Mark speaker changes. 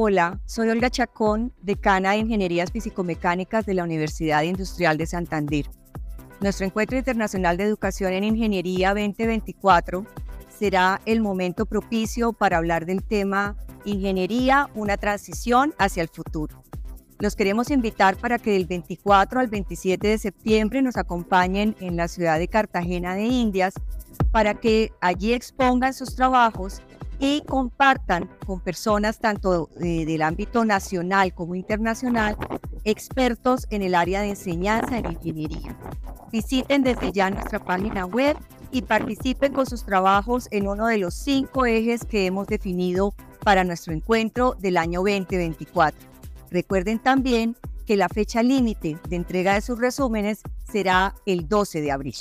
Speaker 1: Hola, soy Olga Chacón, decana de Ingenierías Físico-Mecánicas de la Universidad Industrial de Santander. Nuestro Encuentro Internacional de Educación en Ingeniería 2024 será el momento propicio para hablar del tema Ingeniería, una transición hacia el futuro. Los queremos invitar para que del 24 al 27 de septiembre nos acompañen en la ciudad de Cartagena de Indias para que allí expongan sus trabajos y compartan con personas tanto eh, del ámbito nacional como internacional, expertos en el área de enseñanza en ingeniería. Visiten desde ya nuestra página web y participen con sus trabajos en uno de los cinco ejes que hemos definido para nuestro encuentro del año 2024. Recuerden también que la fecha límite de entrega de sus resúmenes será el 12 de abril.